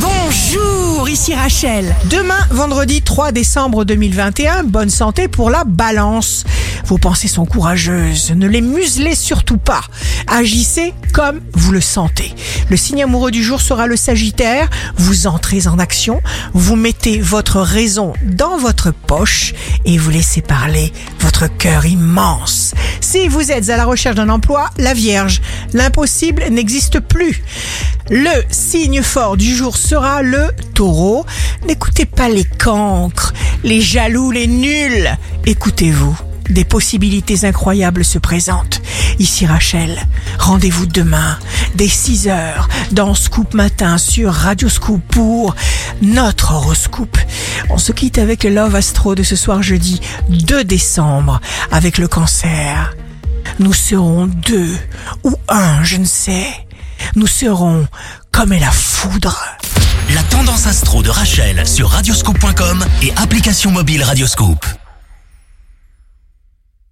Bonjour, ici Rachel. Demain, vendredi 3 décembre 2021, bonne santé pour la balance. Vos pensées sont courageuses, ne les muselez surtout pas. Agissez comme vous le sentez. Le signe amoureux du jour sera le Sagittaire. Vous entrez en action, vous mettez votre raison dans votre poche et vous laissez parler votre cœur immense. Si vous êtes à la recherche d'un emploi, la Vierge, l'impossible n'existe plus. Le signe fort du jour sera le taureau. N'écoutez pas les cancres, les jaloux, les nuls. Écoutez-vous. Des possibilités incroyables se présentent. Ici Rachel, rendez-vous demain dès 6 heures dans Scoop Matin sur Radio Scoop pour notre horoscope. On se quitte avec le Love Astro de ce soir jeudi 2 décembre avec le cancer. Nous serons deux ou un, je ne sais. Nous serons comme la foudre. La tendance astro de Rachel sur radioscope.com et application mobile Radioscope.